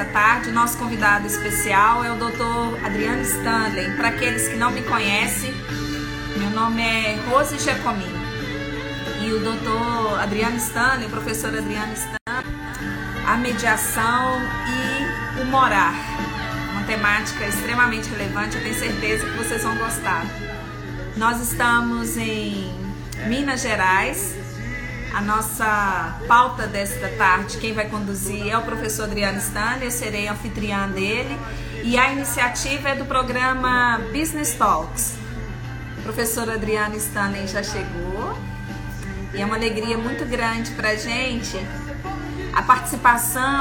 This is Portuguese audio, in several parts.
nessa tarde. Nosso convidado especial é o Dr. Adriano Stanley. Para aqueles que não me conhecem, meu nome é Rose Giacomin. E o Dr. Adriano Stanley, o professor Adriano Stanley, a mediação e o morar. Uma temática extremamente relevante, eu tenho certeza que vocês vão gostar. Nós estamos em Minas Gerais, a nossa pauta desta tarde, quem vai conduzir é o professor Adriano Stanley, eu serei anfitriã dele. E a iniciativa é do programa Business Talks. O professor Adriano Stanley já chegou. E é uma alegria muito grande para a gente a participação.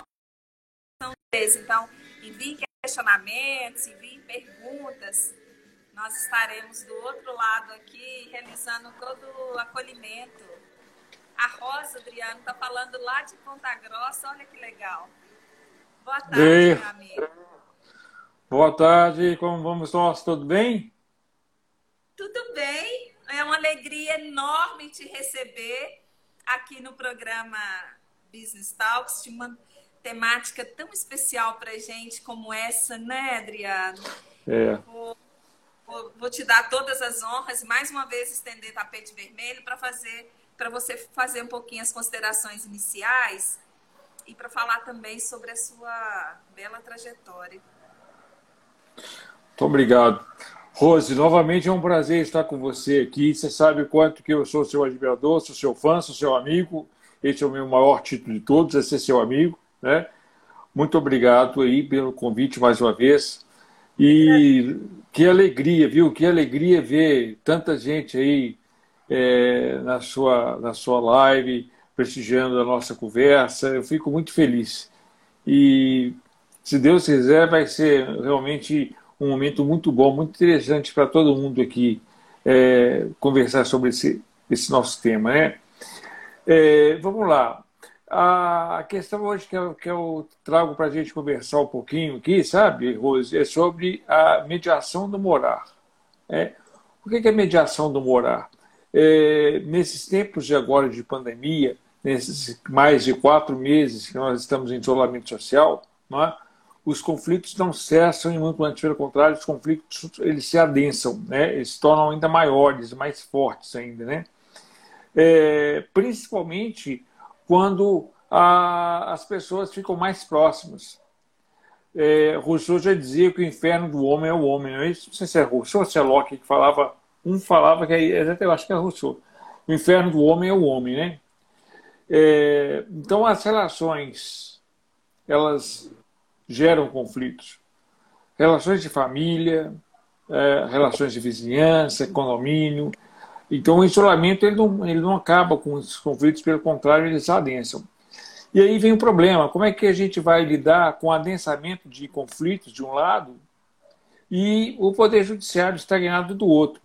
Então, enviem questionamentos, enviem perguntas. Nós estaremos do outro lado aqui realizando todo o acolhimento a Rosa, Adriano, está falando lá de Ponta Grossa. Olha que legal. Boa tarde, e... meu amigo. Boa tarde, como vamos nós? Tudo bem? Tudo bem. É uma alegria enorme te receber aqui no programa Business Talks, de uma temática tão especial para gente como essa, né, Adriano? É. Vou, vou, vou te dar todas as honras, mais uma vez estender tapete vermelho para fazer para você fazer um pouquinho as considerações iniciais e para falar também sobre a sua bela trajetória. Muito obrigado. Rose, novamente é um prazer estar com você aqui. Você sabe o quanto que eu sou seu admirador, sou seu fã, sou seu amigo. Esse é o meu maior título de todos, é ser seu amigo. Né? Muito obrigado aí pelo convite mais uma vez. E que alegria, viu? Que alegria ver tanta gente aí é, na, sua, na sua live, prestigiando a nossa conversa. Eu fico muito feliz. E, se Deus quiser, vai ser realmente um momento muito bom, muito interessante para todo mundo aqui é, conversar sobre esse, esse nosso tema. Né? É, vamos lá. A questão hoje que eu, que eu trago para a gente conversar um pouquinho aqui, sabe, Rose, é sobre a mediação do morar. É, o que é mediação do morar? É, nesses tempos de agora de pandemia, nesses mais de quatro meses que nós estamos em isolamento social, é? os conflitos não cessam e muito antes, pelo contrário, os conflitos eles se adensam, né? eles se tornam ainda maiores, mais fortes ainda. Né? É, principalmente quando a, as pessoas ficam mais próximas. É, Rousseau já dizia que o inferno do homem é o homem, não é isso? Não sei se é Rousseau ou se é Locke que falava um falava que é, eu acho que é Rousseau. O inferno do homem é o homem, né? É, então as relações elas geram conflitos, relações de família, é, relações de vizinhança, condomínio. Então o isolamento ele não, ele não acaba com os conflitos, pelo contrário eles adensam. E aí vem o problema: como é que a gente vai lidar com o adensamento de conflitos de um lado e o poder judiciário estagnado do outro?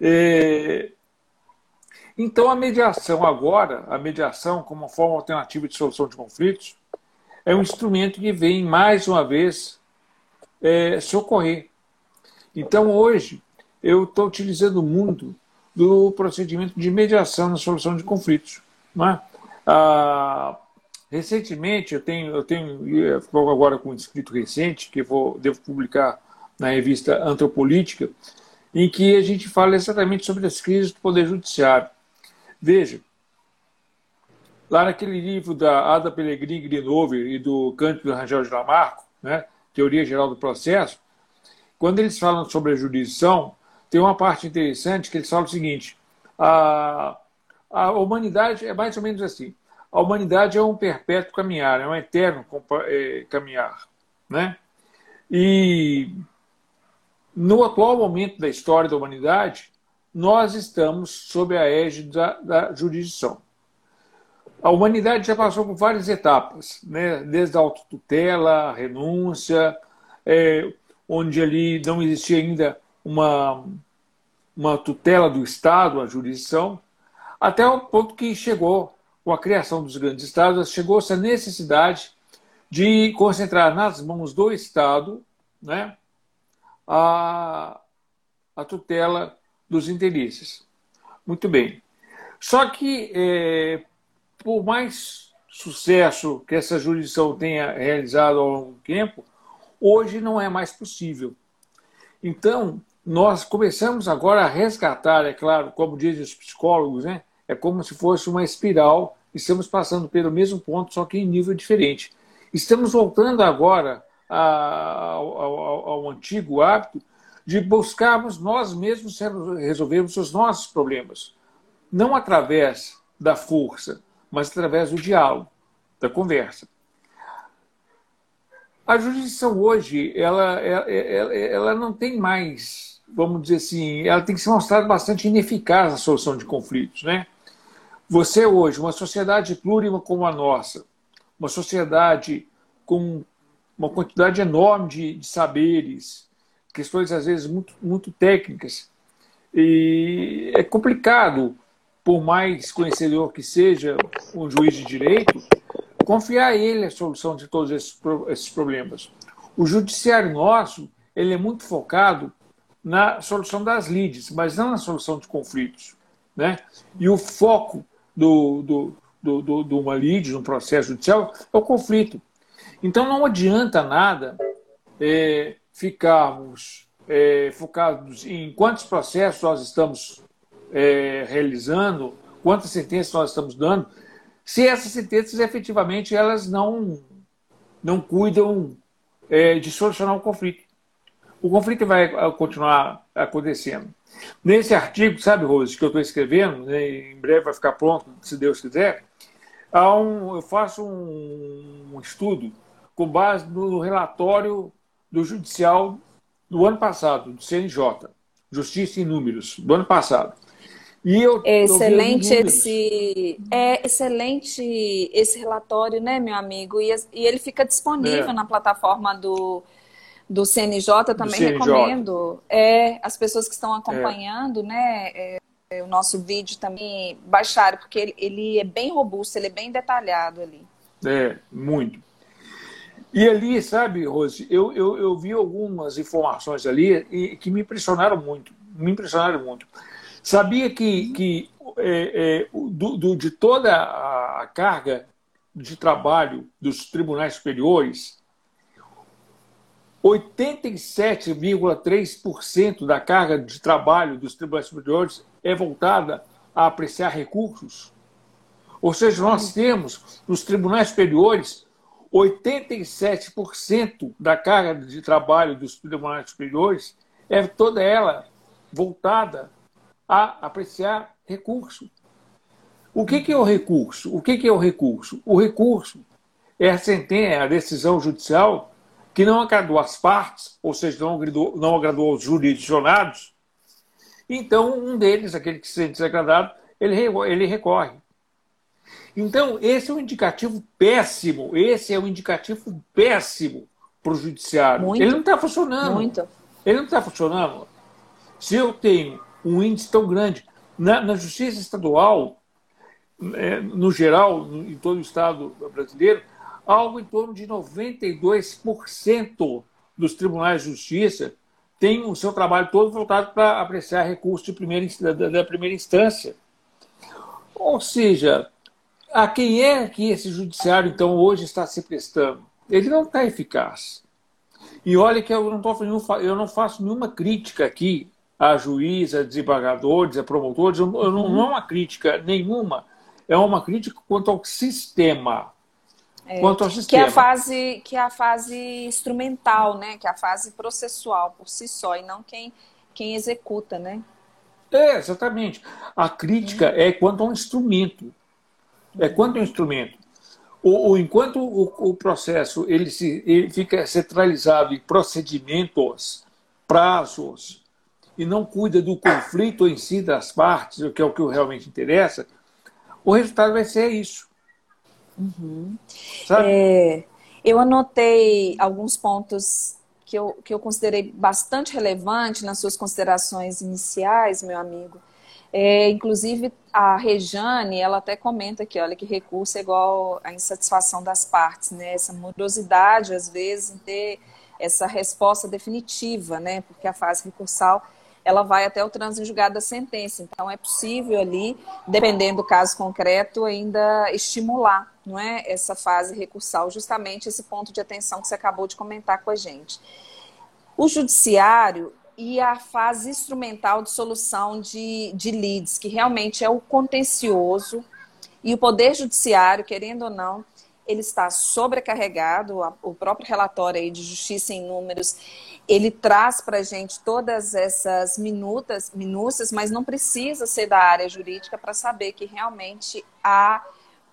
É... Então, a mediação agora, a mediação como forma alternativa de solução de conflitos, é um instrumento que vem, mais uma vez, é, socorrer. Então, hoje, eu estou utilizando muito do procedimento de mediação na solução de conflitos. É? Ah, recentemente, eu tenho, eu tenho agora com um escrito recente, que vou, devo publicar na revista Antropolítica, em que a gente fala exatamente sobre as crises do Poder Judiciário. Veja, lá naquele livro da Ada Pellegrini Grinover e do Cândido Rangel de Lamarco, né, Teoria Geral do Processo, quando eles falam sobre a jurisdição, tem uma parte interessante que eles falam o seguinte: a, a humanidade é mais ou menos assim. A humanidade é um perpétuo caminhar, é um eterno é, caminhar. Né? E no atual momento da história da humanidade, nós estamos sob a égide da, da jurisdição. A humanidade já passou por várias etapas, né? desde a autotutela, a renúncia, é, onde ali não existia ainda uma, uma tutela do Estado, a jurisdição, até o ponto que chegou, com a criação dos grandes Estados, chegou-se a necessidade de concentrar nas mãos do Estado né, a, a tutela dos interesses. Muito bem. Só que, é, por mais sucesso que essa jurisdição tenha realizado ao longo do tempo, hoje não é mais possível. Então, nós começamos agora a resgatar, é claro, como dizem os psicólogos, né? é como se fosse uma espiral, estamos passando pelo mesmo ponto, só que em nível diferente. Estamos voltando agora ao, ao, ao antigo hábito de buscarmos nós mesmos resolvermos os nossos problemas não através da força, mas através do diálogo, da conversa. A jurisdição hoje, ela, ela, ela não tem mais, vamos dizer assim, ela tem se mostrar bastante ineficaz na solução de conflitos. Né? Você hoje, uma sociedade plurima como a nossa, uma sociedade com uma quantidade enorme de, de saberes, questões às vezes muito, muito técnicas, e é complicado por mais conhecedor que seja um juiz de direito, confiar a ele a solução de todos esses, esses problemas. O judiciário nosso ele é muito focado na solução das lides, mas não na solução de conflitos. Né? E o foco do, do, do, do, de uma lide, no processo judicial, é o conflito. Então não adianta nada é, ficarmos é, focados em quantos processos nós estamos é, realizando, quantas sentenças nós estamos dando, se essas sentenças efetivamente elas não, não cuidam é, de solucionar o conflito. O conflito vai continuar acontecendo. Nesse artigo, sabe, Rose, que eu estou escrevendo, né, em breve vai ficar pronto, se Deus quiser, há um, eu faço um, um estudo com base no relatório do Judicial do ano passado, do CNJ, Justiça em Números, do ano passado. E eu, excelente eu esse é excelente esse relatório, né, meu amigo? E, e ele fica disponível é. na plataforma do, do CNJ, eu também CNJ. recomendo. É, as pessoas que estão acompanhando, é. né, é, é, o nosso vídeo também baixaram, porque ele, ele é bem robusto, ele é bem detalhado ali. É, muito. E ali, sabe, Rose, eu, eu, eu vi algumas informações ali e, que me impressionaram muito, me impressionaram muito. Sabia que, que é, é, do, do, de toda a carga de trabalho dos tribunais superiores, 87,3% da carga de trabalho dos tribunais superiores é voltada a apreciar recursos. Ou seja, nós temos nos tribunais superiores 87% da carga de trabalho dos tribunais superiores é toda ela voltada a apreciar recurso. O que, que é o recurso? O que, que é o recurso? O recurso é a sentença, é a decisão judicial que não agradou as partes, ou seja, não agradou, não agradou os jurisdicionados. Então, um deles, aquele que se sente desagradado, ele, ele recorre. Então, esse é um indicativo péssimo. Esse é um indicativo péssimo para o judiciário. Muito, ele não está funcionando. Muito. Ele não está funcionando. Se eu tenho um índice tão grande. Na, na justiça estadual, é, no geral, em todo o estado brasileiro, algo em torno de 92% dos tribunais de justiça têm o seu trabalho todo voltado para apreciar recursos de primeira, da, da primeira instância. Ou seja, a quem é que esse judiciário, então, hoje está se prestando? Ele não está eficaz. E olha que eu não, tô, eu não faço nenhuma crítica aqui a juízes, a desembargadores, a promotores, eu, eu não, não é uma crítica nenhuma, é uma crítica quanto ao sistema. É, quanto ao sistema. Que é a fase, que é a fase instrumental, né? Que é a fase processual por si só, e não quem, quem executa, né? É, exatamente. A crítica hum. é quanto ao instrumento. É quanto ao instrumento. O, o enquanto o, o, processo ele, se, ele fica centralizado em procedimentos, prazos, e não cuida do conflito em si das partes, o que é o que realmente interessa, o resultado vai ser isso. Uhum. É, eu anotei alguns pontos que eu, que eu considerei bastante relevante nas suas considerações iniciais, meu amigo. É, inclusive, a Rejane, ela até comenta aqui, olha, que recurso é igual à insatisfação das partes, né? Essa morosidade, às vezes, em ter essa resposta definitiva, né? Porque a fase recursal ela vai até o trânsito julgado da sentença. Então, é possível ali, dependendo do caso concreto, ainda estimular não é, essa fase recursal, justamente esse ponto de atenção que você acabou de comentar com a gente. O judiciário e a fase instrumental de solução de, de leads, que realmente é o contencioso, e o Poder Judiciário, querendo ou não, ele está sobrecarregado, o próprio relatório aí de Justiça em Números, ele traz para a gente todas essas minutas, minúcias, mas não precisa ser da área jurídica para saber que realmente há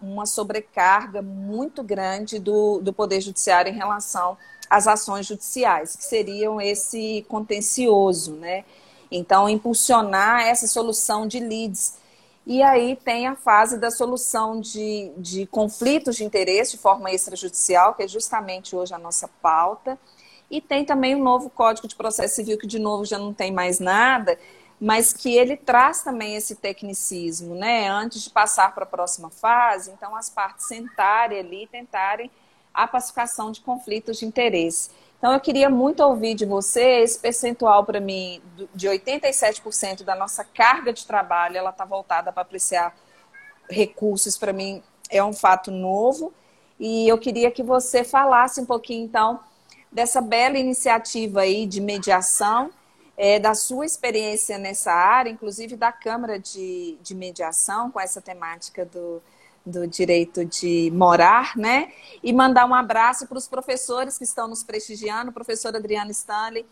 uma sobrecarga muito grande do, do Poder Judiciário em relação às ações judiciais, que seriam esse contencioso, né? Então, impulsionar essa solução de leads e aí tem a fase da solução de, de conflitos de interesse de forma extrajudicial, que é justamente hoje a nossa pauta. E tem também o novo Código de Processo Civil, que de novo já não tem mais nada, mas que ele traz também esse tecnicismo, né? Antes de passar para a próxima fase, então as partes sentarem ali e tentarem a pacificação de conflitos de interesse. Então, eu queria muito ouvir de você esse percentual para mim de 87% da nossa carga de trabalho, ela está voltada para apreciar recursos, para mim é um fato novo. E eu queria que você falasse um pouquinho, então, dessa bela iniciativa aí de mediação, é, da sua experiência nessa área, inclusive da Câmara de, de Mediação, com essa temática do, do direito de morar, né? E mandar um abraço para os professores que estão nos prestigiando. O professor Adriano Stanley,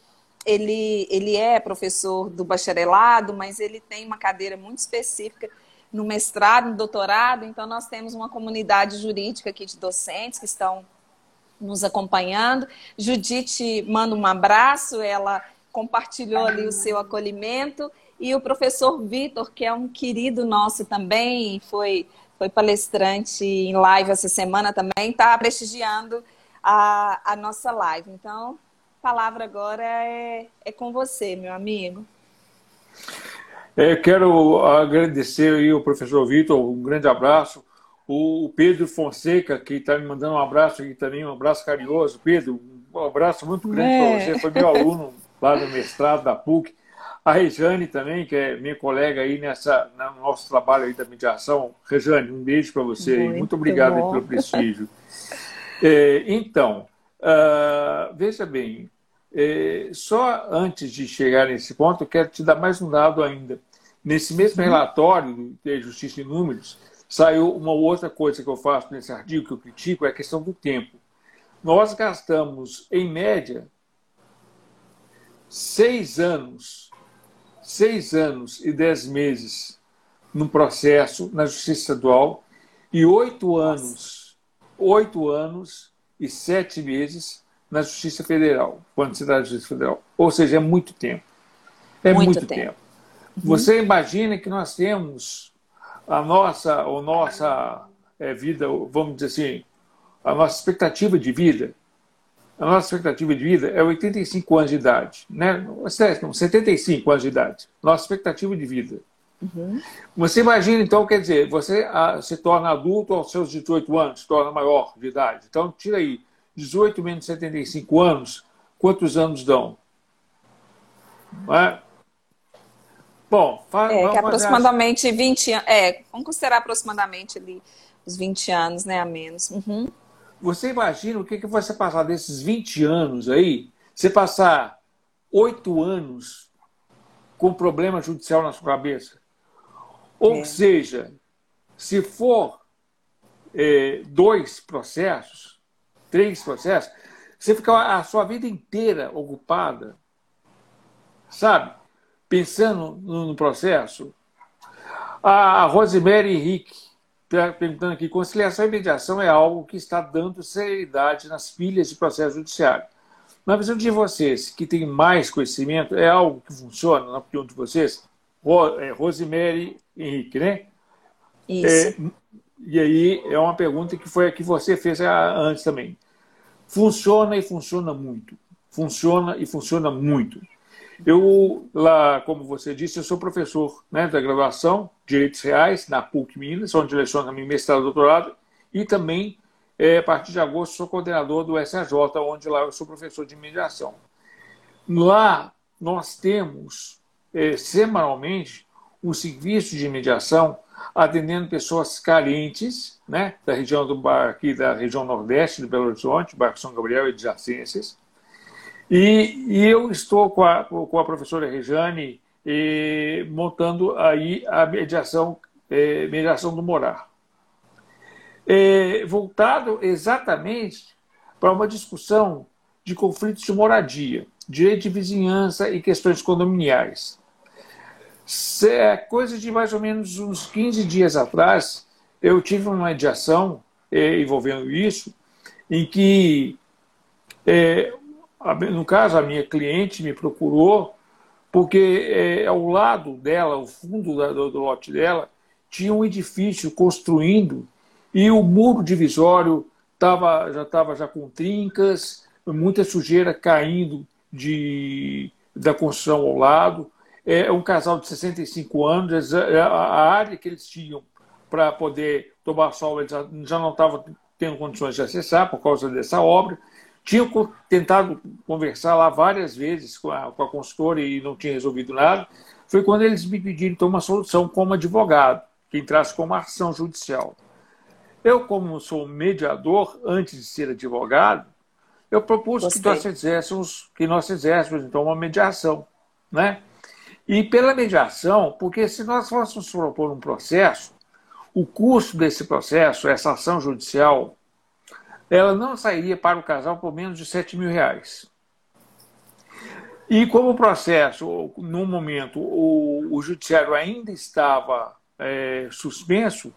ele, ele é professor do bacharelado, mas ele tem uma cadeira muito específica no mestrado, no doutorado. Então, nós temos uma comunidade jurídica aqui de docentes que estão nos acompanhando. Judite manda um abraço, ela compartilhou ali o seu acolhimento. E o professor Vitor, que é um querido nosso também, foi foi palestrante em live essa semana também, está prestigiando a, a nossa live. Então, a palavra agora é, é com você, meu amigo. É, quero agradecer aí o professor Vitor, um grande abraço. O Pedro Fonseca, que está me mandando um abraço aqui também, um abraço carinhoso. Pedro, um abraço muito grande é. para você, foi meu aluno lá no mestrado da PUC. A Rejane também, que é minha colega aí nessa, no nosso trabalho aí da mediação. Rejane, um beijo para você muito, muito obrigado pelo prestígio. é, então, uh, veja bem, é, só antes de chegar nesse ponto, eu quero te dar mais um dado ainda. Nesse mesmo relatório de Justiça em Números, saiu uma outra coisa que eu faço nesse artigo, que eu critico, é a questão do tempo. Nós gastamos, em média, seis anos seis anos e dez meses no processo na Justiça Estadual e oito anos, oito anos e sete meses na Justiça Federal, quando se dá a Justiça Federal. Ou seja, é muito tempo. É muito, muito tempo. tempo. Uhum. Você imagina que nós temos a nossa, a nossa é, vida, vamos dizer assim, a nossa expectativa de vida a nossa expectativa de vida é 85 anos de idade, né? 75 anos de idade. Nossa expectativa de vida. Uhum. Você imagina, então, quer dizer, você ah, se torna adulto aos seus 18 anos, se torna maior de idade. Então, tira aí, 18 menos 75 anos, quantos anos dão? É? Bom, faz, é, que aproximadamente as... 20 anos. É, vamos considerar aproximadamente ali os 20 anos, né, a menos. Uhum. Você imagina o que, que você passar desses 20 anos aí? Você passar oito anos com problema judicial na sua cabeça? Ou é. seja, se for é, dois processos, três processos, você fica a sua vida inteira ocupada, sabe? Pensando no processo. A Rosemary Henrique, perguntando aqui, conciliação e mediação é algo que está dando celeridade nas pilhas de processo judiciário. Na visão de vocês, que tem mais conhecimento, é algo que funciona, na opinião de vocês? É, Rosemary Henrique, né? Isso. É, e aí é uma pergunta que foi a que você fez antes também. Funciona e funciona muito. Funciona e funciona muito. Eu, lá, como você disse, eu sou professor né, da graduação Direitos Reais na PUC Minas, onde leciono meu mestrado e doutorado, e também, é, a partir de agosto, sou coordenador do SAJ, onde lá eu sou professor de mediação. Lá nós temos é, semanalmente um serviço de mediação atendendo pessoas carentes, né, da região do aqui da região nordeste de Belo Horizonte, Barco São Gabriel e adjacências. E, e eu estou com a, com a professora Rejane eh, montando aí a mediação, eh, mediação do morar. Eh, voltado exatamente para uma discussão de conflitos de moradia, direito de vizinhança e questões condominiais. É coisa de mais ou menos uns 15 dias atrás, eu tive uma mediação eh, envolvendo isso, em que, eh, no caso, a minha cliente me procurou porque eh, ao lado dela, o fundo da, do, do lote dela, tinha um edifício construindo e o muro divisório tava, já estava já com trincas, muita sujeira caindo de, da construção ao lado. É um casal de 65 anos, a área que eles tinham para poder tomar sol, eles já não estavam tendo condições de acessar por causa dessa obra. Tinham tentado conversar lá várias vezes com a, com a consultora e não tinha resolvido nada. Foi quando eles me pediram então, uma solução como advogado, que entrasse com uma ação judicial. Eu, como sou mediador, antes de ser advogado, eu propus que nós fizéssemos, que nós fizéssemos então uma mediação, né? E pela mediação, porque se nós fôssemos propor um processo, o custo desse processo, essa ação judicial, ela não sairia para o casal por menos de 7 mil reais. E como o processo, no momento, o, o judiciário ainda estava é, suspenso,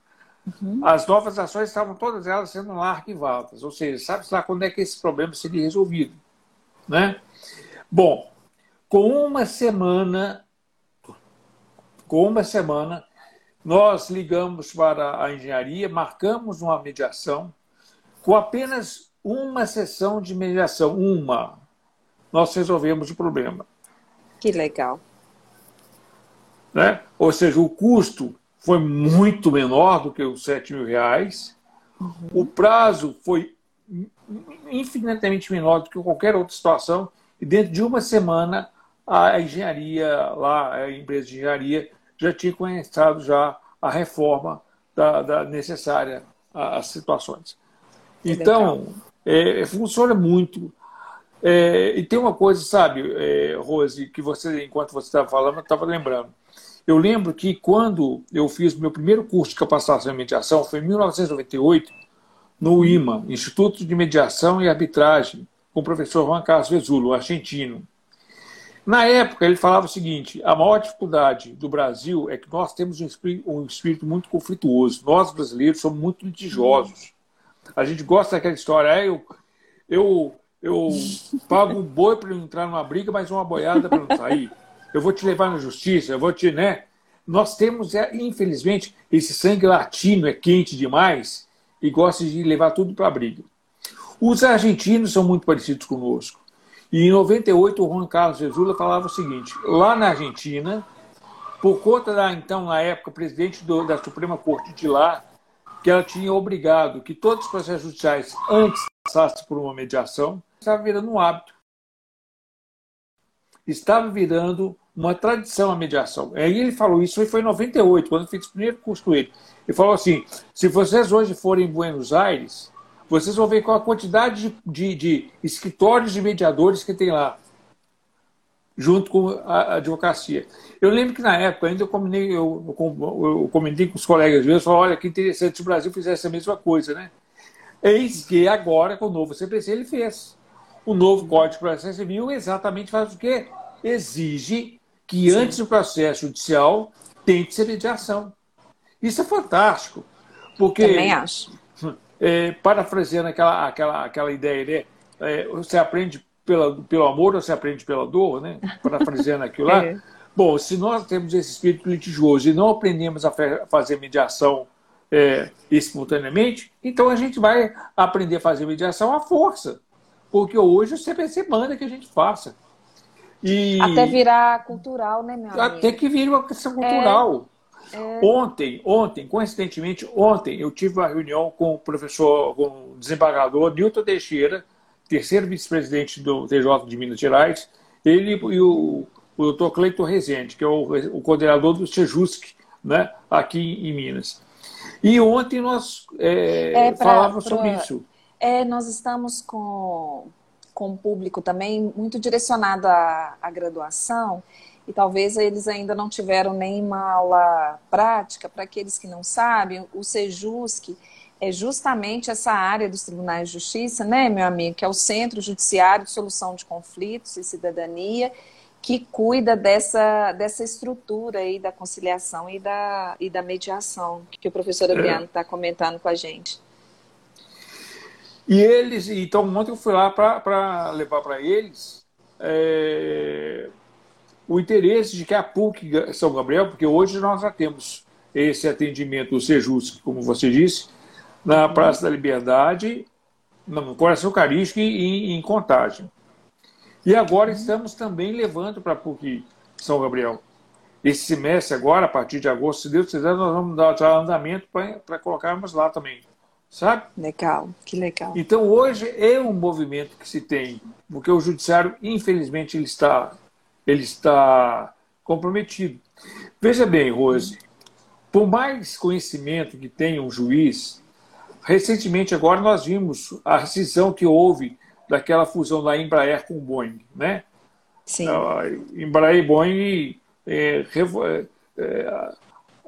Uhum. As novas ações estavam todas elas sendo lá arquivadas, ou seja, sabe-se lá quando é que esse problema seria resolvido. Né? Bom, com uma semana, com uma semana, nós ligamos para a engenharia, marcamos uma mediação, com apenas uma sessão de mediação, uma, nós resolvemos o problema. Que legal. Né? Ou seja, o custo foi muito menor do que os 7 mil reais. Uhum. O prazo foi infinitamente menor do que qualquer outra situação. E dentro de uma semana, a engenharia lá, a empresa de engenharia, já tinha começado já a reforma da, da necessária às situações. Então, é, funciona muito. É, e tem uma coisa, sabe, é, Rose, que você, enquanto você estava falando, eu estava lembrando. Eu lembro que quando eu fiz meu primeiro curso de capacitação em mediação, foi em 1998, no IMA, Instituto de Mediação e Arbitragem, com o professor Juan Carlos Vezulo, argentino. Na época, ele falava o seguinte: a maior dificuldade do Brasil é que nós temos um espírito, um espírito muito conflituoso. Nós, brasileiros, somos muito litigiosos. A gente gosta daquela história, é, eu, eu, eu pago um boi para entrar numa briga, mas uma boiada para não sair eu vou te levar na justiça, eu vou te, né? Nós temos, é, infelizmente, esse sangue latino é quente demais e gosta de levar tudo para a briga. Os argentinos são muito parecidos conosco. E em 98, o Juan Carlos Jesus falava o seguinte: lá na Argentina, por conta da, então, na época, presidente do, da Suprema Corte de lá, que ela tinha obrigado que todos os processos judiciais antes passassem por uma mediação, estava virando um hábito. Estava virando uma tradição a mediação. Aí ele falou isso, foi em 98, quando eu fiz o primeiro curso com ele. Ele falou assim: se vocês hoje forem em Buenos Aires, vocês vão ver qual a quantidade de, de, de escritórios de mediadores que tem lá, junto com a advocacia. Eu lembro que na época ainda eu comentei, eu, eu comentei com os colegas meus, falei, olha que interessante se o Brasil fizesse a mesma coisa, né? Eis que agora, com o novo CPC, ele fez. O novo Código de Processo Civil exatamente faz o quê? Exige que Sim. antes do processo judicial tem que ser mediação. Isso é fantástico. Porque, Também acho. É, parafraseando aquela, aquela, aquela ideia, né? É, você aprende pela, pelo amor ou você aprende pela dor, né? Parafraseando aquilo lá. é. Bom, se nós temos esse espírito litigioso e não aprendemos a fazer mediação é, espontaneamente, então a gente vai aprender a fazer mediação à força. Porque hoje o CPC manda que a gente faça. E... Até virar cultural, né, meu amigo? Até que vira uma questão cultural. É, é... Ontem, ontem, coincidentemente, ontem, eu tive uma reunião com o professor, com o desembargador Newton Teixeira, terceiro vice-presidente do TJ de Minas Gerais, ele e o, o doutor Cleiton Rezende, que é o, o coordenador do Sejusc, né, aqui em Minas. E ontem nós é, é, pra, falávamos pra, sobre isso. É, nós estamos com, com um público também muito direcionado à, à graduação, e talvez eles ainda não tiveram nenhuma aula prática. Para aqueles que não sabem, o Sejusc é justamente essa área dos tribunais de justiça, né, meu amigo, que é o Centro Judiciário de Solução de Conflitos e Cidadania, que cuida dessa, dessa estrutura aí da conciliação e da, e da mediação, que o professor é. Adriano está é. comentando com a gente. E eles, então ontem eu fui lá para levar para eles é, o interesse de que a PUC São Gabriel, porque hoje nós já temos esse atendimento, o Sejus, como você disse, na. Praça da Liberdade, no Coração Eucarístico e em, em Contagem. E agora uhum. estamos também levando para a PUC São Gabriel. Esse semestre agora, a partir de agosto, se Deus quiser, nós vamos dar já andamento para colocarmos lá também. Sabe? Legal, que legal. Então hoje é um movimento que se tem, porque o judiciário, infelizmente, ele está, ele está comprometido. Veja bem, Rose, por mais conhecimento que tenha um juiz, recentemente agora nós vimos a rescisão que houve daquela fusão da Embraer com o Boeing, né? Sim. A Embraer e Boeing é, é, é,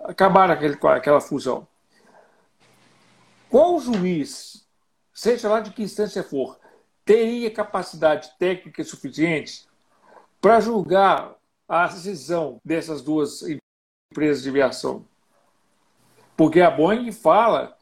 acabaram aquele, aquela fusão. Qual juiz, seja lá de que instância for, teria capacidade técnica suficiente para julgar a decisão dessas duas empresas de aviação? Porque a Boeing fala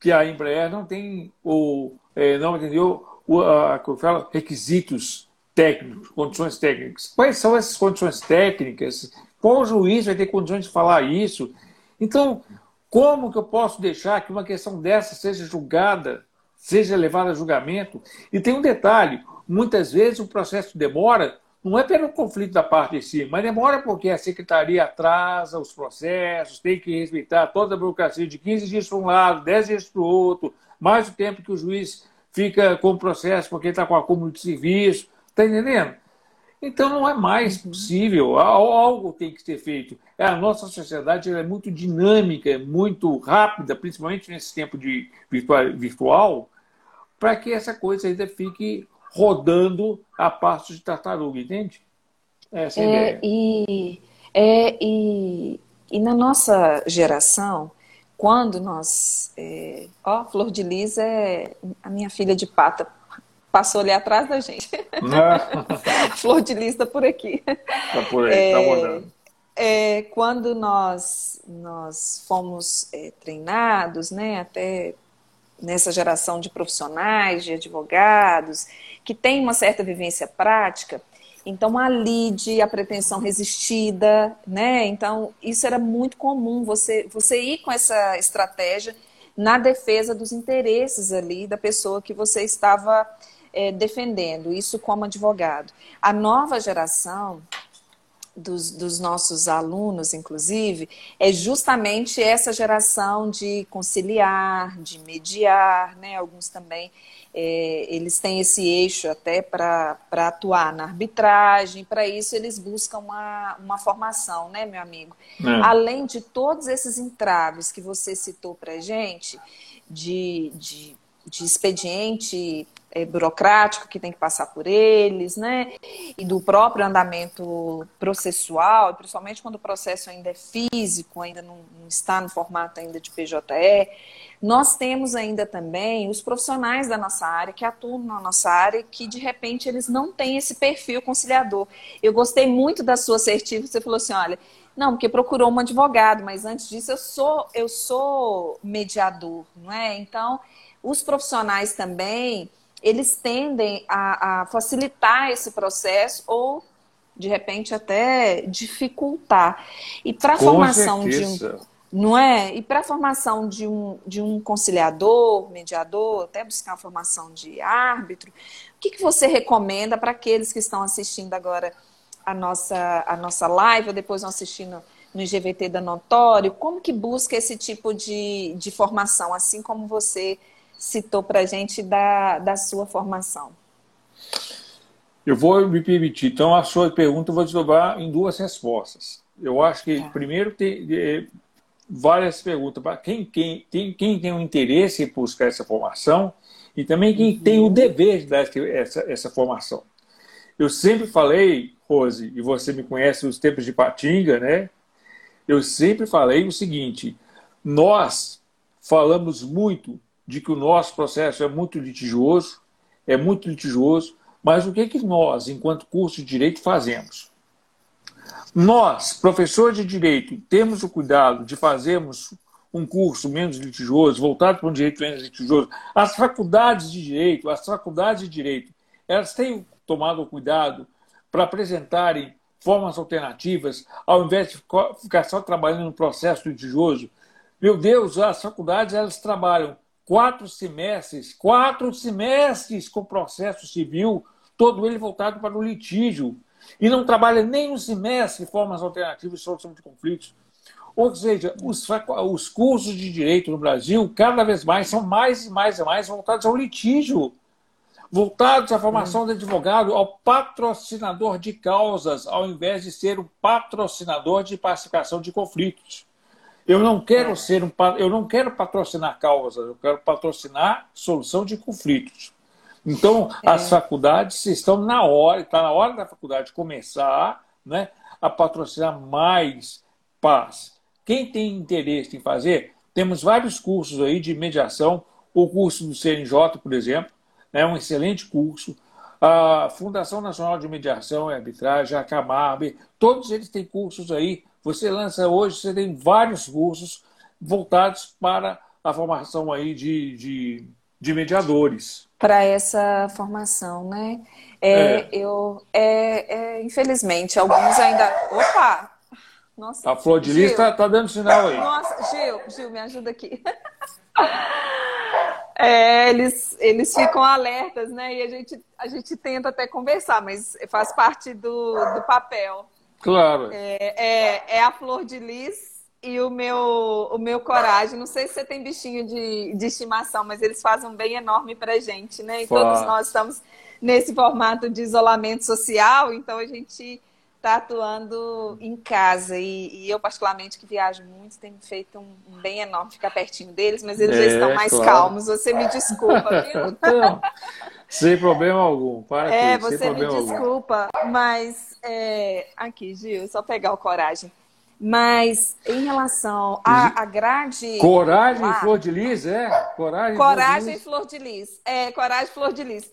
que a Embraer não tem o é, não entendeu o, a, como requisitos técnicos, condições técnicas. Quais são essas condições técnicas? Qual juiz vai ter condições de falar isso? Então, como que eu posso deixar que uma questão dessa seja julgada, seja levada a julgamento? E tem um detalhe: muitas vezes o processo demora, não é pelo conflito da parte em si, mas demora porque a secretaria atrasa os processos, tem que respeitar toda a burocracia de 15 dias para um lado, 10 dias para o outro, mais o tempo que o juiz fica com o processo porque está com acúmulo de serviço. Está entendendo? Então não é mais possível, algo tem que ser feito. É, a nossa sociedade é muito dinâmica, muito rápida, principalmente nesse tempo de virtual, para que essa coisa ainda fique rodando a passo de tartaruga, entende? Essa é, é e, é, e, e na nossa geração, quando nós. É, ó, Flor de Lis é a minha filha de pata passou ali atrás da gente. Flor de lista por aqui. Tá por aí, tá é, olhando. É, quando nós, nós fomos é, treinados, né, até nessa geração de profissionais, de advogados, que tem uma certa vivência prática, então a lide, a pretensão resistida, né? Então isso era muito comum você você ir com essa estratégia na defesa dos interesses ali da pessoa que você estava é, defendendo, isso como advogado. A nova geração dos, dos, nossos alunos, inclusive, é justamente essa geração de conciliar, de mediar, né? Alguns também é, eles têm esse eixo até para atuar na arbitragem, para isso eles buscam uma, uma formação, né, meu amigo? É. Além de todos esses entraves que você citou para gente, de, de, de expediente é, burocrático que tem que passar por eles, né? E do próprio andamento processual, principalmente quando o processo ainda é físico, ainda não, não está no formato ainda de PJE. Nós temos ainda também os profissionais da nossa área que atuam na nossa área que de repente eles não têm esse perfil conciliador. Eu gostei muito da sua assertiva, você falou assim, olha, não, porque procurou um advogado, mas antes disso eu sou eu sou mediador, não é? Então, os profissionais também, eles tendem a, a facilitar esse processo ou de repente até dificultar. E para a formação certeza. de um não é? E para a formação de um, de um conciliador, mediador, até buscar a formação de árbitro, o que, que você recomenda para aqueles que estão assistindo agora a nossa, a nossa live, ou depois vão assistindo no IGVT da Notório? Como que busca esse tipo de, de formação, assim como você citou para a gente da, da sua formação? Eu vou me permitir. Então, a sua pergunta eu vou desdobrar em duas respostas. Eu acho que, tá. primeiro, tem é, várias perguntas para quem, quem, tem, quem tem um interesse em buscar essa formação e também quem uhum. tem o dever de dar essa, essa formação. Eu sempre falei, Rose, e você me conhece nos tempos de Patinga, né? Eu sempre falei o seguinte: nós falamos muito de que o nosso processo é muito litigioso, é muito litigioso, mas o que, que nós, enquanto curso de direito, fazemos? Nós, professores de direito, temos o cuidado de fazermos um curso menos litigioso, voltado para um direito menos litigioso. As faculdades de direito, as faculdades de direito, elas têm tomado cuidado para apresentarem formas alternativas, ao invés de ficar só trabalhando no processo litigioso. Meu Deus, as faculdades elas trabalham quatro semestres, quatro semestres com processo civil, todo ele voltado para o litígio. E não trabalha nem um semestre formas alternativas de solução de conflitos. Ou seja, os, os cursos de direito no Brasil, cada vez mais, são mais e mais e mais voltados ao litígio. Voltados à formação do advogado, ao patrocinador de causas, ao invés de ser o patrocinador de pacificação de conflitos. Eu não quero ser um, eu não quero patrocinar causas, eu quero patrocinar solução de conflitos. Então, é. as faculdades estão na hora, está na hora da faculdade começar né, a patrocinar mais paz. Quem tem interesse em fazer, temos vários cursos aí de mediação, o curso do CNJ, por exemplo, é um excelente curso. A Fundação Nacional de Mediação e Arbitragem, a Camarbe, todos eles têm cursos aí você lança hoje, você tem vários cursos voltados para a formação aí de, de, de mediadores. Para essa formação, né? É, é. Eu, é, é, infelizmente, alguns ainda. Opa! Nossa, a Flor de Lis está tá dando sinal aí. Nossa, Gil, Gil, me ajuda aqui. É, eles, eles ficam alertas, né? E a gente, a gente tenta até conversar, mas faz parte do, do papel. Claro. É, é, é, a flor de lis e o meu, o meu coragem. Não sei se você tem bichinho de, de estimação, mas eles fazem um bem enorme pra gente, né? E todos nós estamos nesse formato de isolamento social, então a gente está atuando em casa. E, e, eu, particularmente, que viajo muito, tenho feito um, um bem enorme ficar pertinho deles, mas eles é, já estão mais claro. calmos. Você me desculpa, viu? Então, sem problema algum. Para é, aqui, você me desculpa, algum. mas é... aqui, Gil, só pegar o coragem. Mas em relação à, grade. Coragem e flor de lis, é? Coragem, coragem e flor de lis. É, coragem e flor de lis.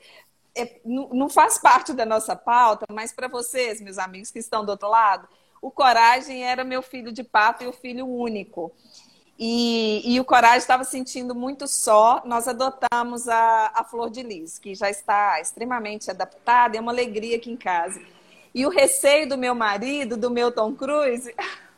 É, não faz parte da nossa pauta, mas para vocês, meus amigos que estão do outro lado, o Coragem era meu filho de pato e o filho único. E, e o Coragem estava sentindo muito só. Nós adotamos a, a Flor de Lis, que já está extremamente adaptada, é uma alegria aqui em casa. E o receio do meu marido, do meu Tom Cruise,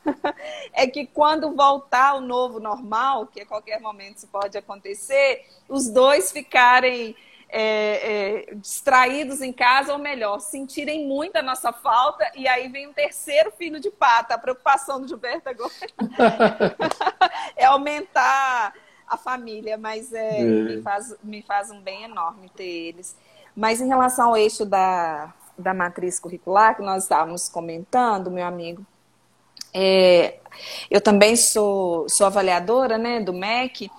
é que quando voltar o novo normal, que a qualquer momento isso pode acontecer, os dois ficarem é, é, distraídos em casa, ou melhor, sentirem muito a nossa falta, e aí vem um terceiro filho de pata. A preocupação do Gilberto agora é aumentar a família, mas é, é, Me, faz, me faz um bem enorme ter eles. Mas em relação ao eixo da, da matriz curricular, que nós estávamos comentando, meu amigo, é, eu também sou, sou avaliadora né, do MEC,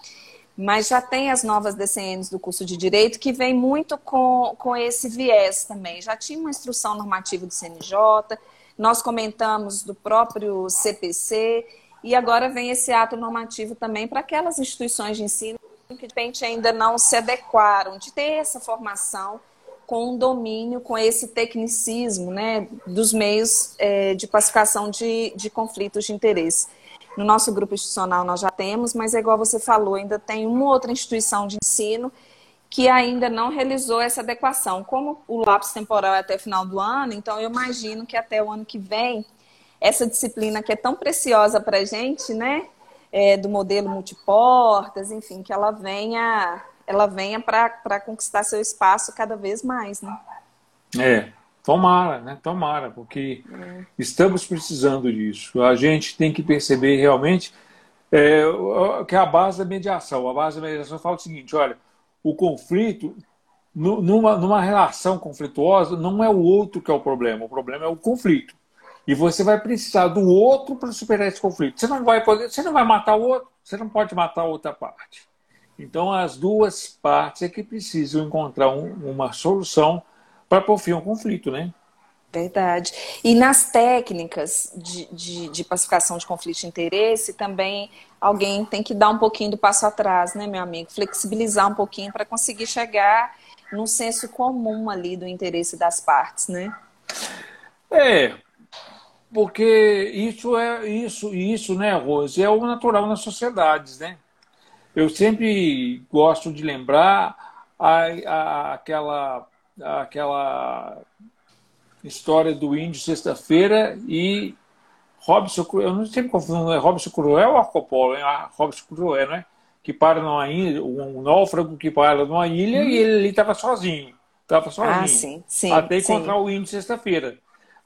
mas já tem as novas DCNs do curso de Direito que vem muito com, com esse viés também. Já tinha uma instrução normativa do CNJ, nós comentamos do próprio CPC, e agora vem esse ato normativo também para aquelas instituições de ensino que de repente ainda não se adequaram, de ter essa formação com um domínio, com esse tecnicismo né, dos meios é, de pacificação de, de conflitos de interesse. No nosso grupo institucional nós já temos, mas é igual você falou, ainda tem uma outra instituição de ensino que ainda não realizou essa adequação. Como o lapso temporal é até o final do ano, então eu imagino que até o ano que vem, essa disciplina que é tão preciosa para a gente, né, é, do modelo multiportas, enfim, que ela venha, ela venha para conquistar seu espaço cada vez mais, né? É, Tomara, né? Tomara, porque é. estamos precisando disso. A gente tem que perceber realmente é, que a base da mediação. A base da mediação fala o seguinte: olha, o conflito numa, numa relação conflituosa, não é o outro que é o problema, o problema é o conflito. E você vai precisar do outro para superar esse conflito. Você não vai poder, você não vai matar o outro, você não pode matar a outra parte. Então as duas partes é que precisam encontrar um, uma solução para pôr fim ao conflito, né? Verdade. E nas técnicas de, de, de, pacificação de conflito de interesse, também alguém tem que dar um pouquinho do passo atrás, né, meu amigo? Flexibilizar um pouquinho para conseguir chegar num senso comum ali do interesse das partes, né? É, porque isso é isso, isso, né, Rose, é o natural nas sociedades, né? Eu sempre gosto de lembrar a, a, aquela, aquela história do índio sexta-feira e Robson, eu não sei confundo, é Robson Cruel ou Arcopolo? É Robson Cruel, né? Que para numa ilha, um náufrago que para numa ilha hum. e ele estava sozinho. Estava ah, sozinho. Ah, sim, sim, até encontrar sim. o índio sexta-feira.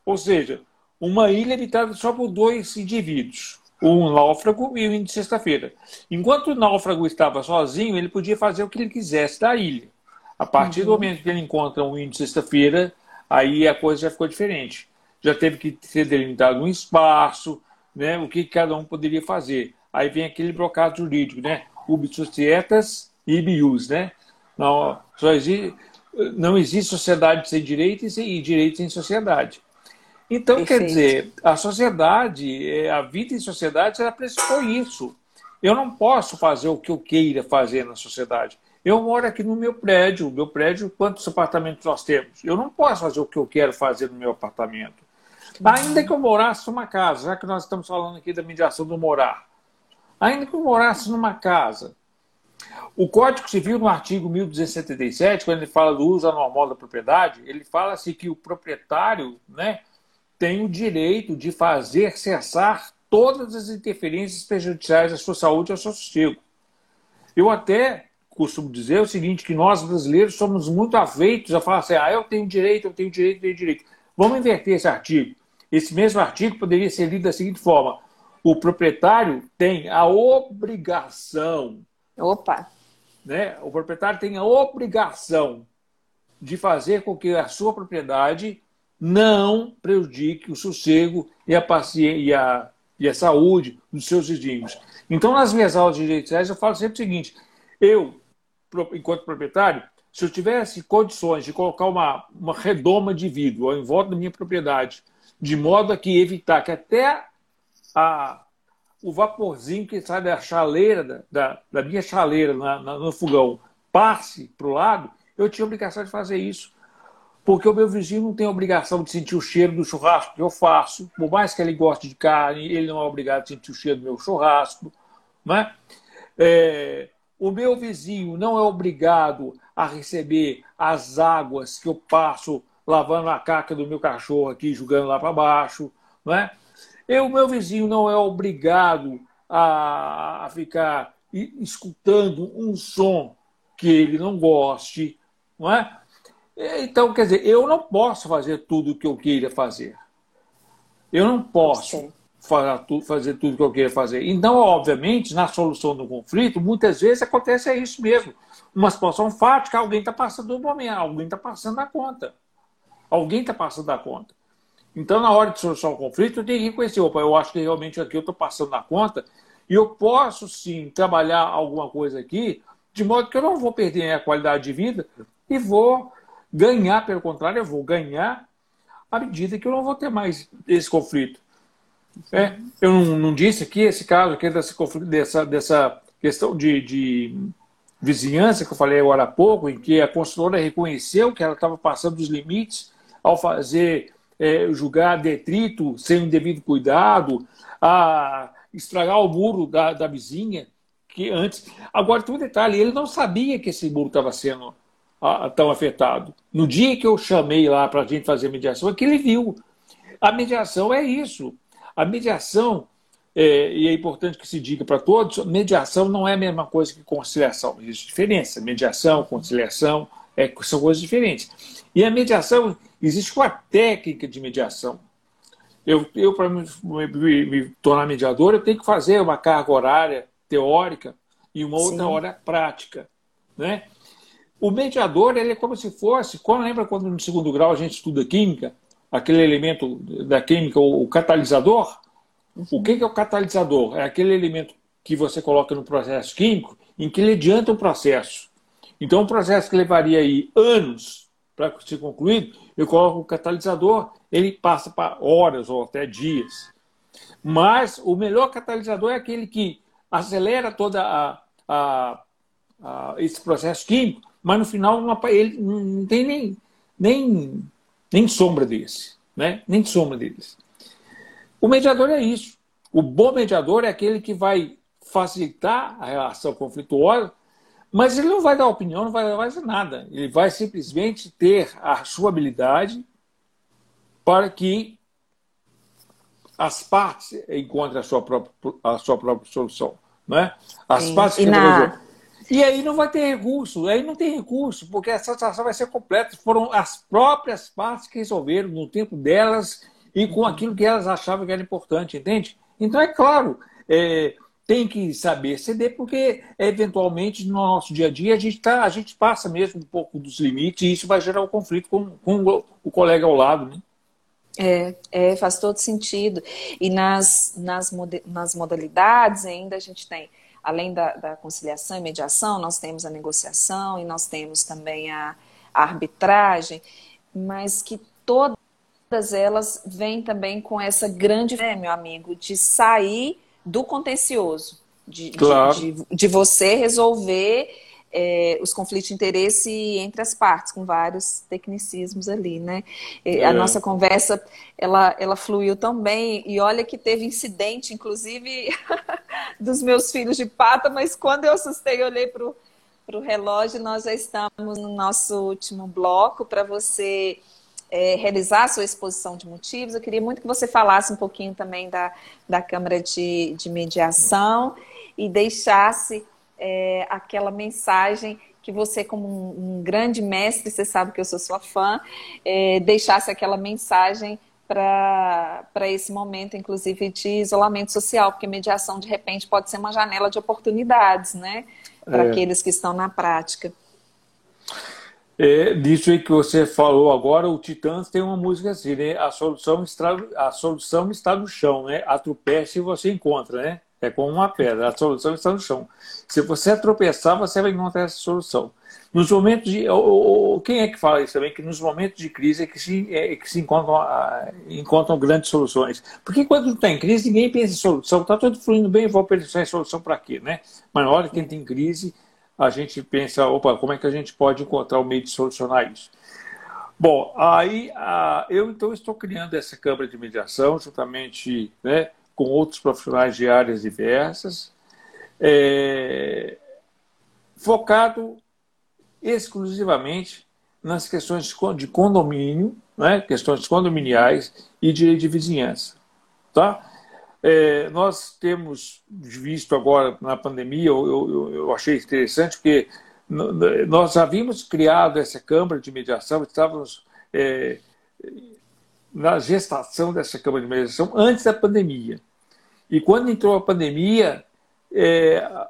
Ou seja, uma ilha habitada só por dois indivíduos, um náufrago e o índio sexta-feira. Enquanto o náufrago estava sozinho, ele podia fazer o que ele quisesse da ilha. A partir uhum. do momento que ele encontra um índio sexta-feira, aí a coisa já ficou diferente. Já teve que ser delimitado um espaço, né, o que cada um poderia fazer. Aí vem aquele blocado jurídico, né? Ubi societas e bius, né? Não, só existe, não existe sociedade sem direitos e direitos sem sociedade. Então, Perfeito. quer dizer, a sociedade, é, a vida em sociedade, ela pressupõe isso. Eu não posso fazer o que eu queira fazer na sociedade. Eu moro aqui no meu prédio. Meu prédio, quantos apartamentos nós temos? Eu não posso fazer o que eu quero fazer no meu apartamento. Ainda que eu morasse numa casa, já que nós estamos falando aqui da mediação do morar. Ainda que eu morasse numa casa. O Código Civil, no artigo 1277, quando ele fala do uso anormal da propriedade, ele fala assim que o proprietário né, tem o direito de fazer cessar todas as interferências prejudiciais à sua saúde e ao seu sossego. Eu até costumo dizer o seguinte, que nós brasileiros somos muito afeitos a falar assim, ah, eu tenho direito, eu tenho direito, eu tenho direito. Vamos inverter esse artigo. Esse mesmo artigo poderia ser lido da seguinte forma, o proprietário tem a obrigação... Opa! Né, o proprietário tem a obrigação de fazer com que a sua propriedade não prejudique o sossego e a, paciência, e a, e a saúde dos seus vizinhos. Então, nas minhas aulas de direitos eu falo sempre o seguinte: eu enquanto proprietário, se eu tivesse condições de colocar uma, uma redoma de vidro em volta da minha propriedade, de modo a que evitar que até a, o vaporzinho que sai da chaleira, da, da minha chaleira na, na, no fogão, passe para o lado, eu tinha obrigação de fazer isso. Porque o meu vizinho não tem obrigação de sentir o cheiro do churrasco que eu faço. Por mais que ele goste de carne, ele não é obrigado a sentir o cheiro do meu churrasco. Né? É, o meu vizinho não é obrigado a receber as águas que eu passo lavando a caca do meu cachorro aqui, jogando lá para baixo. Não é? O meu vizinho não é obrigado a, a ficar escutando um som que ele não goste. Não é? Então, quer dizer, eu não posso fazer tudo o que eu queira fazer. Eu não posso fazer tudo que eu queria fazer. Então, obviamente, na solução do conflito, muitas vezes acontece é isso mesmo. Uma situação fática, alguém está passando do momento, alguém está passando da conta. Alguém está passando da conta. Então, na hora de solucionar o conflito, eu tenho que reconhecer, opa, eu acho que realmente aqui eu estou passando da conta e eu posso sim trabalhar alguma coisa aqui, de modo que eu não vou perder a qualidade de vida e vou ganhar, pelo contrário, eu vou ganhar à medida que eu não vou ter mais esse conflito. É, eu não, não, disse aqui esse caso aqui dessa, dessa, dessa questão de, de, vizinhança que eu falei agora há pouco, em que a construtora reconheceu que ela estava passando dos limites ao fazer é, julgar detrito sem o devido cuidado, a estragar o muro da, da vizinha, que antes. Agora, tem um detalhe: ele não sabia que esse muro estava sendo a, tão afetado. No dia que eu chamei lá para a gente fazer mediação, é que ele viu. A mediação é isso. A mediação, é, e é importante que se diga para todos, mediação não é a mesma coisa que conciliação. Existe diferença. Mediação, conciliação, é, são coisas diferentes. E a mediação, existe uma técnica de mediação. Eu, eu para me, me, me, tornar mediador, eu tenho que fazer uma carga horária teórica e uma outra Sim. hora prática. Né? o mediador ele é como se fosse, quando lembra quando no segundo grau a gente estuda química, aquele elemento da química, o catalisador? O que é o catalisador? É aquele elemento que você coloca no processo químico em que ele adianta o processo. Então, um processo que levaria aí anos para ser concluído, eu coloco o catalisador, ele passa para horas ou até dias. Mas o melhor catalisador é aquele que acelera toda a, a, a esse processo químico, mas no final não, ele não tem nem, nem, nem sombra desse, né? nem sombra deles. O mediador é isso. O bom mediador é aquele que vai facilitar a relação conflituosa, mas ele não vai dar opinião, não vai fazer nada. Ele vai simplesmente ter a sua habilidade para que as partes encontrem a sua própria, a sua própria solução. Né? As Sim. partes e, na... e aí não vai ter recurso, aí não tem recurso, porque a satisfação vai ser completa. Foram as próprias partes que resolveram no tempo delas e com aquilo que elas achavam que era importante, entende? Então, é claro, é, tem que saber ceder, porque eventualmente no nosso dia a dia a gente, tá, a gente passa mesmo um pouco dos limites e isso vai gerar um conflito com, com o colega ao lado. Né? É, é, faz todo sentido. E nas, nas, nas modalidades ainda a gente tem, além da, da, conciliação e mediação, nós temos a negociação e nós temos também a, a arbitragem, mas que todas elas vêm também com essa grande, né, meu amigo, de sair do contencioso, de, claro. de, de, de, você resolver é, os conflitos de interesse entre as partes, com vários tecnicismos ali, né? É. A nossa conversa, ela, ela fluiu tão bem, e olha que teve incidente, inclusive, dos meus filhos de pata, mas quando eu assustei, eu olhei para o relógio, nós já estamos no nosso último bloco, para você é, realizar a sua exposição de motivos, eu queria muito que você falasse um pouquinho também da, da Câmara de, de Mediação e deixasse é, aquela mensagem que você, como um, um, grande mestre, você sabe que eu sou sua fã, é, deixasse aquela mensagem para esse momento, inclusive, de isolamento social, porque mediação, de repente, pode ser uma janela de oportunidades, né? Para é. aqueles que estão na prática. É, disso aí que você falou agora, o Titãs tem uma música assim, né? A solução está, a solução está no chão, né? A se você encontra, né? É como uma pedra, a solução está no chão. Se você tropeçar, você vai encontrar essa solução. Nos momentos de. quem é que fala isso também? Que nos momentos de crise é que se, é que se encontram, encontram grandes soluções. Porque quando está em crise, ninguém pensa em solução. Está tudo fluindo bem, vou pensar em solução para quê? Né? Mas na hora que entra em crise, a gente pensa, opa, como é que a gente pode encontrar o meio de solucionar isso? Bom, aí eu então estou criando essa Câmara de Mediação, juntamente né, com outros profissionais de áreas diversas, é, focado exclusivamente nas questões de condomínio, né, questões condominiais e direito de vizinhança. Tá? É, nós temos visto agora na pandemia, eu, eu, eu achei interessante, porque nós havíamos criado essa Câmara de Mediação, estávamos é, na gestação dessa Câmara de Mediação antes da pandemia. E quando entrou a pandemia, é,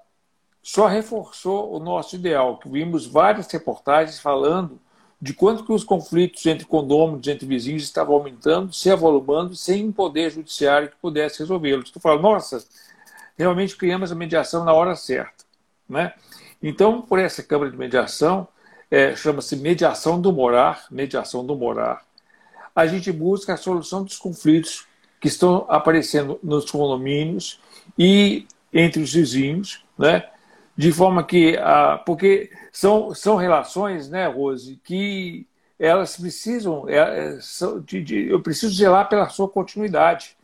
só reforçou o nosso ideal, que vimos várias reportagens falando de quanto que os conflitos entre condôminos, entre vizinhos, estavam aumentando, se avolumando, sem um poder judiciário que pudesse resolvê-los. Tu fala, nossa, realmente criamos a mediação na hora certa. Né? Então, por essa Câmara de Mediação, é, chama-se Mediação do Morar, Mediação do Morar, a gente busca a solução dos conflitos que estão aparecendo nos condomínios e entre os vizinhos, né? de forma que, ah, porque são, são relações, né, Rose, que elas precisam, é, são de, de, eu preciso zelar pela sua continuidade.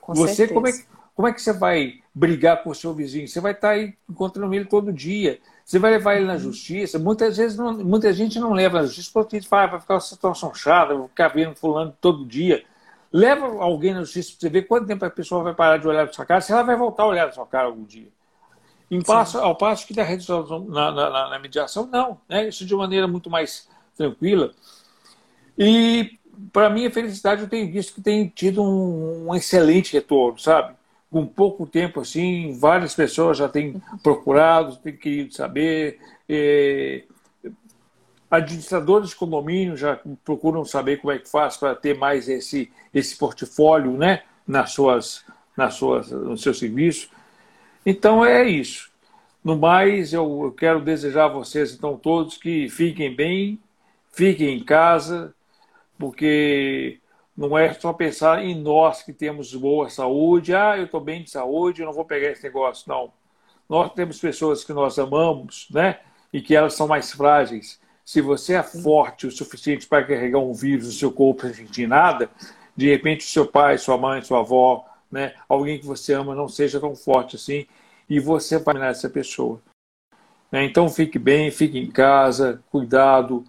Com você, como é, como é que você vai brigar com o seu vizinho? Você vai estar aí encontrando ele todo dia. Você vai levar ele na justiça. Muitas vezes, não, muita gente não leva na justiça porque fala, vai ficar uma situação chata, vai ficar vendo fulano todo dia. Leva alguém na justiça para você ver quanto tempo a pessoa vai parar de olhar para sua cara, se ela vai voltar a olhar para sua cara algum dia. Em passo, ao passo que na na, na, na, mediação, não. Né? Isso de maneira muito mais tranquila. E, para minha felicidade, eu tenho visto que tem tido um, um, excelente retorno, sabe? Com pouco tempo, assim, várias pessoas já têm procurado, têm querido saber. administradores de condomínio já procuram saber como é que faz para ter mais esse, esse portfólio né, nas suas, nas suas, no seu serviço. Então é isso. No mais, eu quero desejar a vocês, então, todos que fiquem bem, fiquem em casa, porque não é só pensar em nós que temos boa saúde, ah, eu estou bem de saúde, eu não vou pegar esse negócio. Não. Nós temos pessoas que nós amamos, né? E que elas são mais frágeis. Se você é forte o suficiente para carregar um vírus no seu corpo sem sentir nada, de repente o seu pai, sua mãe, sua avó, né, alguém que você ama não seja tão forte assim e você vai essa pessoa. Né? Então fique bem, fique em casa, cuidado,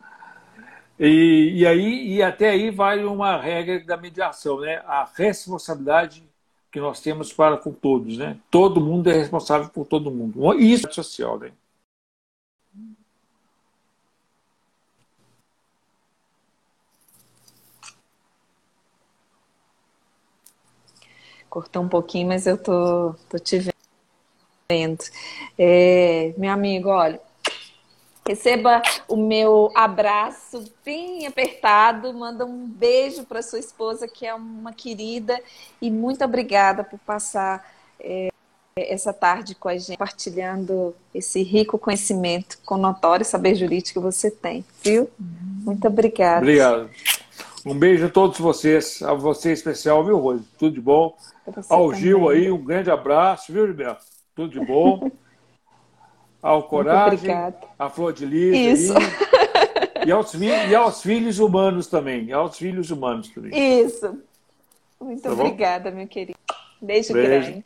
e, e, aí, e até aí vai uma regra da mediação, né? A responsabilidade que nós temos para com todos, né? Todo mundo é responsável por todo mundo. Isso é social, né? Cortou um pouquinho, mas eu tô, tô te vendo. É, meu amigo, olha, Receba o meu abraço bem apertado. Manda um beijo para sua esposa, que é uma querida. E muito obrigada por passar é, essa tarde com a gente, compartilhando esse rico conhecimento com notório saber jurídico que você tem, viu? Muito obrigada. Obrigado. Um beijo a todos vocês, a você em especial, viu, Rose? Tudo de bom. Ao também. Gil aí, um grande abraço, viu, Gilberto? Tudo de bom. ao Coragem, a Flor de Lis, e, e, aos, e aos filhos humanos também. Aos filhos humanos também. Isso. Muito tá obrigada, meu querido. Beijo, Beijo. grande.